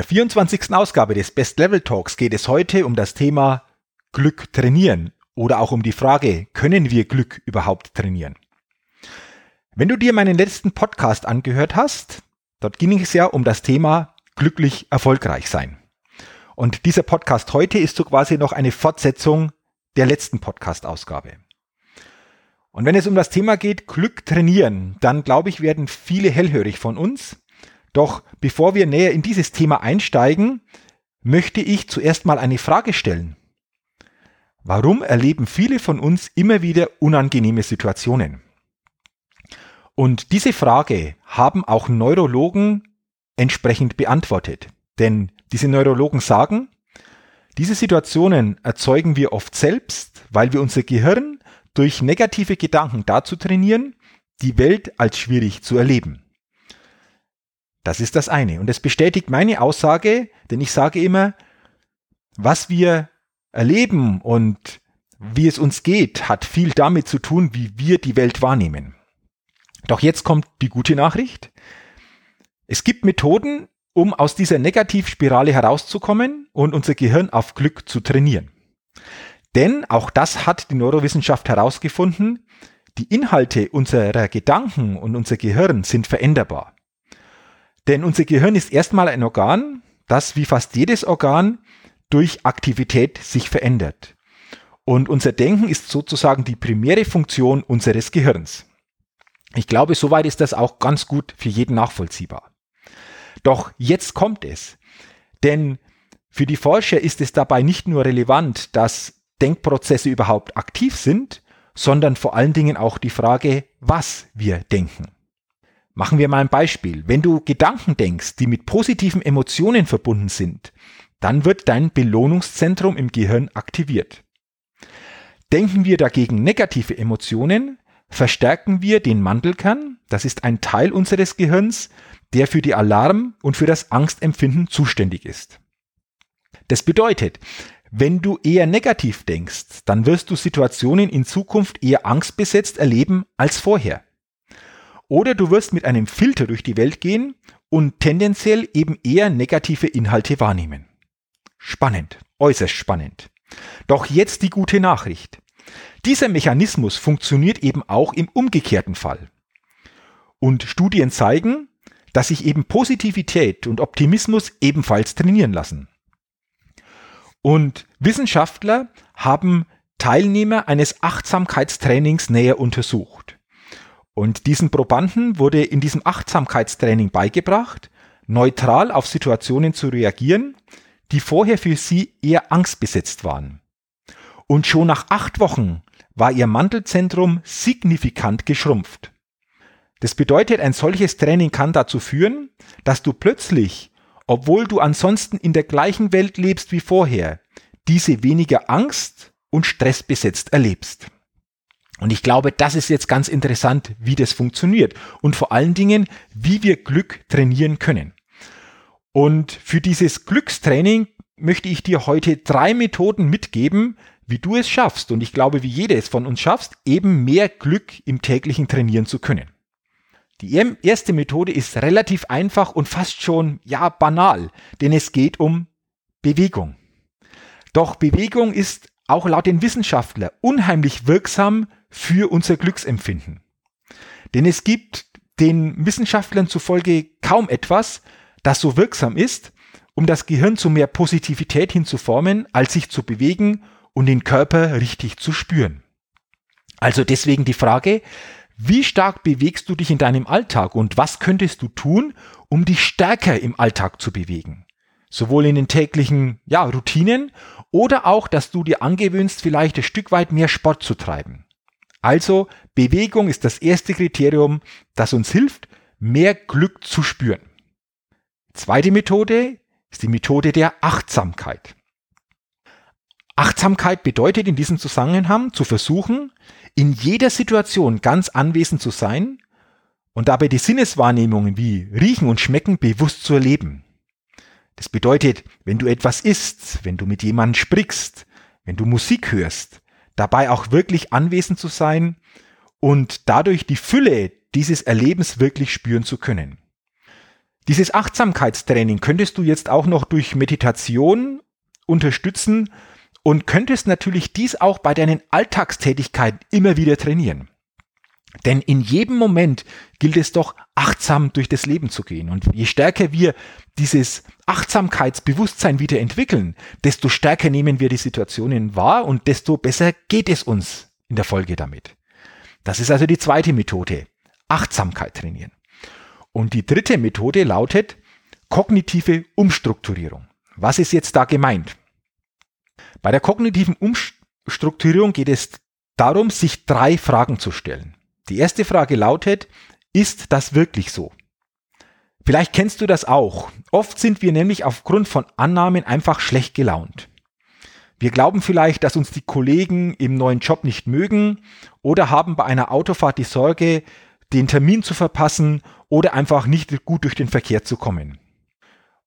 Der 24. Ausgabe des Best Level Talks geht es heute um das Thema Glück trainieren oder auch um die Frage, können wir Glück überhaupt trainieren? Wenn du dir meinen letzten Podcast angehört hast, dort ging es ja um das Thema glücklich erfolgreich sein. Und dieser Podcast heute ist so quasi noch eine Fortsetzung der letzten Podcast-Ausgabe. Und wenn es um das Thema geht, Glück trainieren, dann glaube ich, werden viele hellhörig von uns, doch bevor wir näher in dieses Thema einsteigen, möchte ich zuerst mal eine Frage stellen. Warum erleben viele von uns immer wieder unangenehme Situationen? Und diese Frage haben auch Neurologen entsprechend beantwortet. Denn diese Neurologen sagen, diese Situationen erzeugen wir oft selbst, weil wir unser Gehirn durch negative Gedanken dazu trainieren, die Welt als schwierig zu erleben. Das ist das eine. Und es bestätigt meine Aussage, denn ich sage immer, was wir erleben und wie es uns geht, hat viel damit zu tun, wie wir die Welt wahrnehmen. Doch jetzt kommt die gute Nachricht. Es gibt Methoden, um aus dieser Negativspirale herauszukommen und unser Gehirn auf Glück zu trainieren. Denn auch das hat die Neurowissenschaft herausgefunden, die Inhalte unserer Gedanken und unser Gehirn sind veränderbar. Denn unser Gehirn ist erstmal ein Organ, das wie fast jedes Organ durch Aktivität sich verändert. Und unser Denken ist sozusagen die primäre Funktion unseres Gehirns. Ich glaube, soweit ist das auch ganz gut für jeden nachvollziehbar. Doch jetzt kommt es. Denn für die Forscher ist es dabei nicht nur relevant, dass Denkprozesse überhaupt aktiv sind, sondern vor allen Dingen auch die Frage, was wir denken. Machen wir mal ein Beispiel. Wenn du Gedanken denkst, die mit positiven Emotionen verbunden sind, dann wird dein Belohnungszentrum im Gehirn aktiviert. Denken wir dagegen negative Emotionen, verstärken wir den Mandelkern, das ist ein Teil unseres Gehirns, der für die Alarm- und für das Angstempfinden zuständig ist. Das bedeutet, wenn du eher negativ denkst, dann wirst du Situationen in Zukunft eher angstbesetzt erleben als vorher. Oder du wirst mit einem Filter durch die Welt gehen und tendenziell eben eher negative Inhalte wahrnehmen. Spannend, äußerst spannend. Doch jetzt die gute Nachricht. Dieser Mechanismus funktioniert eben auch im umgekehrten Fall. Und Studien zeigen, dass sich eben Positivität und Optimismus ebenfalls trainieren lassen. Und Wissenschaftler haben Teilnehmer eines Achtsamkeitstrainings näher untersucht. Und diesen Probanden wurde in diesem Achtsamkeitstraining beigebracht, neutral auf Situationen zu reagieren, die vorher für sie eher angstbesetzt waren. Und schon nach acht Wochen war ihr Mandelzentrum signifikant geschrumpft. Das bedeutet, ein solches Training kann dazu führen, dass du plötzlich, obwohl du ansonsten in der gleichen Welt lebst wie vorher, diese weniger Angst und Stress besetzt erlebst. Und ich glaube, das ist jetzt ganz interessant, wie das funktioniert und vor allen Dingen, wie wir Glück trainieren können. Und für dieses Glückstraining möchte ich dir heute drei Methoden mitgeben, wie du es schaffst und ich glaube, wie jeder es von uns schaffst, eben mehr Glück im täglichen trainieren zu können. Die erste Methode ist relativ einfach und fast schon, ja, banal, denn es geht um Bewegung. Doch Bewegung ist auch laut den Wissenschaftlern unheimlich wirksam für unser Glücksempfinden. Denn es gibt den Wissenschaftlern zufolge kaum etwas, das so wirksam ist, um das Gehirn zu mehr Positivität hinzuformen, als sich zu bewegen und den Körper richtig zu spüren. Also deswegen die Frage, wie stark bewegst du dich in deinem Alltag und was könntest du tun, um dich stärker im Alltag zu bewegen? Sowohl in den täglichen ja, Routinen oder auch, dass du dir angewöhnst, vielleicht ein Stück weit mehr Sport zu treiben. Also Bewegung ist das erste Kriterium, das uns hilft, mehr Glück zu spüren. Zweite Methode ist die Methode der Achtsamkeit. Achtsamkeit bedeutet in diesem Zusammenhang zu versuchen, in jeder Situation ganz anwesend zu sein und dabei die Sinneswahrnehmungen wie Riechen und Schmecken bewusst zu erleben. Das bedeutet, wenn du etwas isst, wenn du mit jemandem sprichst, wenn du Musik hörst, dabei auch wirklich anwesend zu sein und dadurch die Fülle dieses Erlebens wirklich spüren zu können. Dieses Achtsamkeitstraining könntest du jetzt auch noch durch Meditation unterstützen und könntest natürlich dies auch bei deinen Alltagstätigkeiten immer wieder trainieren. Denn in jedem Moment gilt es doch, achtsam durch das Leben zu gehen. Und je stärker wir dieses Achtsamkeitsbewusstsein wieder entwickeln, desto stärker nehmen wir die Situationen wahr und desto besser geht es uns in der Folge damit. Das ist also die zweite Methode. Achtsamkeit trainieren. Und die dritte Methode lautet kognitive Umstrukturierung. Was ist jetzt da gemeint? Bei der kognitiven Umstrukturierung geht es darum, sich drei Fragen zu stellen. Die erste Frage lautet, ist das wirklich so? Vielleicht kennst du das auch. Oft sind wir nämlich aufgrund von Annahmen einfach schlecht gelaunt. Wir glauben vielleicht, dass uns die Kollegen im neuen Job nicht mögen oder haben bei einer Autofahrt die Sorge, den Termin zu verpassen oder einfach nicht gut durch den Verkehr zu kommen.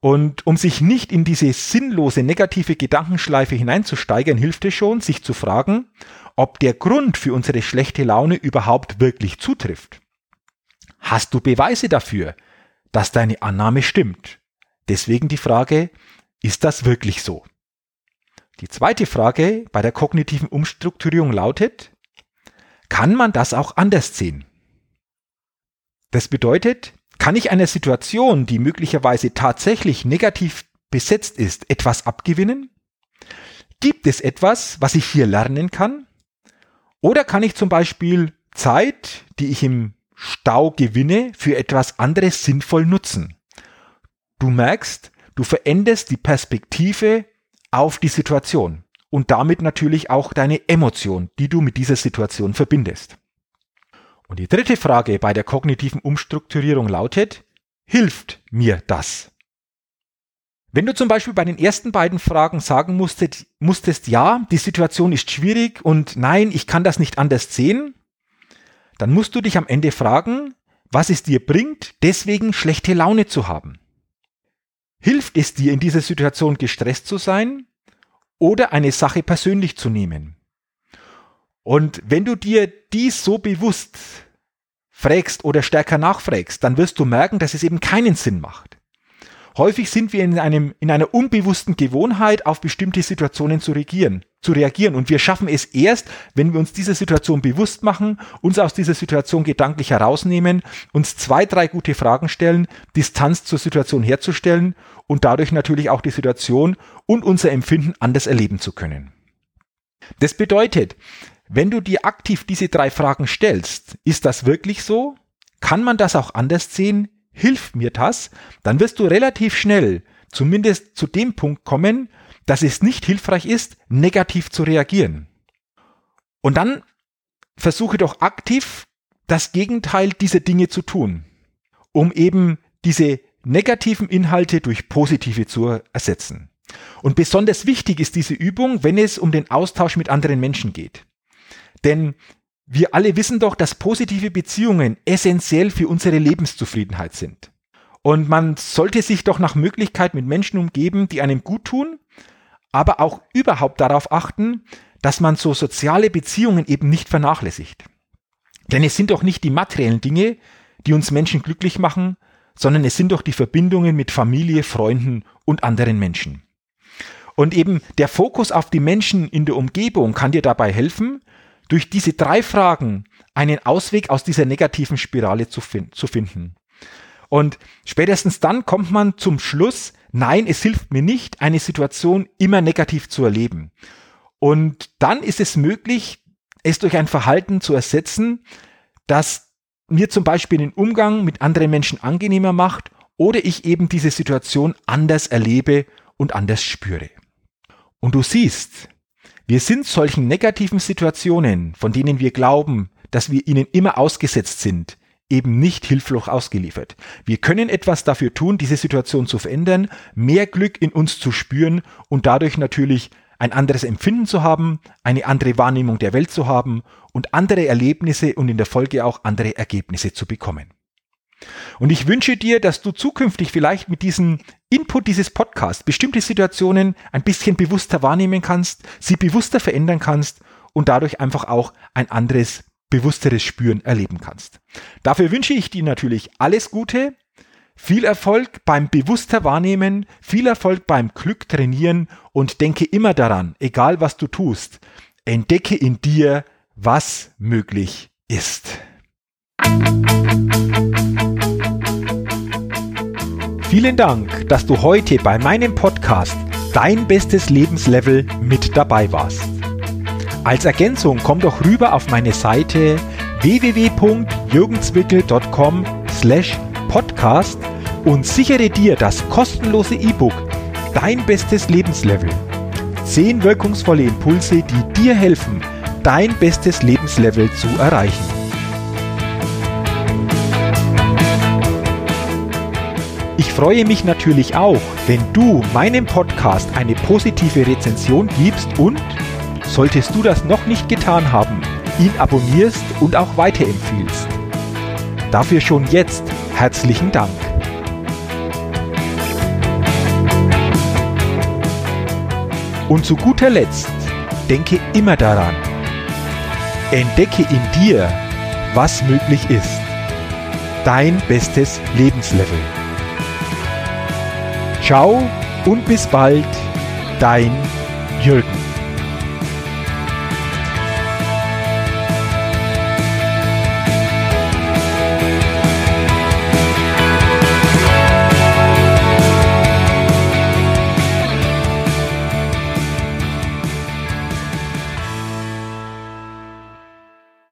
Und um sich nicht in diese sinnlose negative Gedankenschleife hineinzusteigern, hilft es schon, sich zu fragen, ob der Grund für unsere schlechte Laune überhaupt wirklich zutrifft. Hast du Beweise dafür, dass deine Annahme stimmt? Deswegen die Frage, ist das wirklich so? Die zweite Frage bei der kognitiven Umstrukturierung lautet, kann man das auch anders sehen? Das bedeutet, kann ich einer Situation, die möglicherweise tatsächlich negativ besetzt ist, etwas abgewinnen? Gibt es etwas, was ich hier lernen kann? Oder kann ich zum Beispiel Zeit, die ich im Stau gewinne, für etwas anderes sinnvoll nutzen? Du merkst, du veränderst die Perspektive auf die Situation und damit natürlich auch deine Emotion, die du mit dieser Situation verbindest. Und die dritte Frage bei der kognitiven Umstrukturierung lautet, hilft mir das? Wenn du zum Beispiel bei den ersten beiden Fragen sagen musstet, musstest, ja, die Situation ist schwierig und nein, ich kann das nicht anders sehen, dann musst du dich am Ende fragen, was es dir bringt, deswegen schlechte Laune zu haben. Hilft es dir in dieser Situation gestresst zu sein oder eine Sache persönlich zu nehmen? Und wenn du dir dies so bewusst fragst oder stärker nachfragst, dann wirst du merken, dass es eben keinen Sinn macht. Häufig sind wir in, einem, in einer unbewussten Gewohnheit, auf bestimmte Situationen zu reagieren, zu reagieren. Und wir schaffen es erst, wenn wir uns dieser Situation bewusst machen, uns aus dieser Situation gedanklich herausnehmen, uns zwei, drei gute Fragen stellen, Distanz zur Situation herzustellen und dadurch natürlich auch die Situation und unser Empfinden anders erleben zu können. Das bedeutet, wenn du dir aktiv diese drei Fragen stellst, ist das wirklich so? Kann man das auch anders sehen? Hilft mir das? Dann wirst du relativ schnell zumindest zu dem Punkt kommen, dass es nicht hilfreich ist, negativ zu reagieren. Und dann versuche doch aktiv das Gegenteil dieser Dinge zu tun, um eben diese negativen Inhalte durch positive zu ersetzen. Und besonders wichtig ist diese Übung, wenn es um den Austausch mit anderen Menschen geht. Denn wir alle wissen doch, dass positive Beziehungen essentiell für unsere Lebenszufriedenheit sind. Und man sollte sich doch nach Möglichkeit mit Menschen umgeben, die einem gut tun, aber auch überhaupt darauf achten, dass man so soziale Beziehungen eben nicht vernachlässigt. Denn es sind doch nicht die materiellen Dinge, die uns Menschen glücklich machen, sondern es sind doch die Verbindungen mit Familie, Freunden und anderen Menschen. Und eben der Fokus auf die Menschen in der Umgebung kann dir dabei helfen, durch diese drei Fragen einen Ausweg aus dieser negativen Spirale zu, fin zu finden. Und spätestens dann kommt man zum Schluss, nein, es hilft mir nicht, eine Situation immer negativ zu erleben. Und dann ist es möglich, es durch ein Verhalten zu ersetzen, das mir zum Beispiel den Umgang mit anderen Menschen angenehmer macht oder ich eben diese Situation anders erlebe und anders spüre. Und du siehst, wir sind solchen negativen Situationen, von denen wir glauben, dass wir ihnen immer ausgesetzt sind, eben nicht hilflos ausgeliefert. Wir können etwas dafür tun, diese Situation zu verändern, mehr Glück in uns zu spüren und dadurch natürlich ein anderes Empfinden zu haben, eine andere Wahrnehmung der Welt zu haben und andere Erlebnisse und in der Folge auch andere Ergebnisse zu bekommen. Und ich wünsche dir, dass du zukünftig vielleicht mit diesem Input dieses Podcasts bestimmte Situationen ein bisschen bewusster wahrnehmen kannst, sie bewusster verändern kannst und dadurch einfach auch ein anderes, bewussteres Spüren erleben kannst. Dafür wünsche ich dir natürlich alles Gute, viel Erfolg beim bewusster Wahrnehmen, viel Erfolg beim Glück trainieren und denke immer daran, egal was du tust, entdecke in dir, was möglich ist. Vielen Dank, dass du heute bei meinem Podcast Dein bestes Lebenslevel mit dabei warst. Als Ergänzung komm doch rüber auf meine Seite www.jürgenswickel.com slash podcast und sichere dir das kostenlose E-Book Dein bestes Lebenslevel. Zehn wirkungsvolle Impulse, die dir helfen, dein bestes Lebenslevel zu erreichen. Freue mich natürlich auch, wenn du meinem Podcast eine positive Rezension gibst und, solltest du das noch nicht getan haben, ihn abonnierst und auch weiterempfiehlst. Dafür schon jetzt herzlichen Dank. Und zu guter Letzt, denke immer daran, entdecke in dir, was möglich ist. Dein bestes Lebenslevel. Ciao und bis bald, dein Jürgen.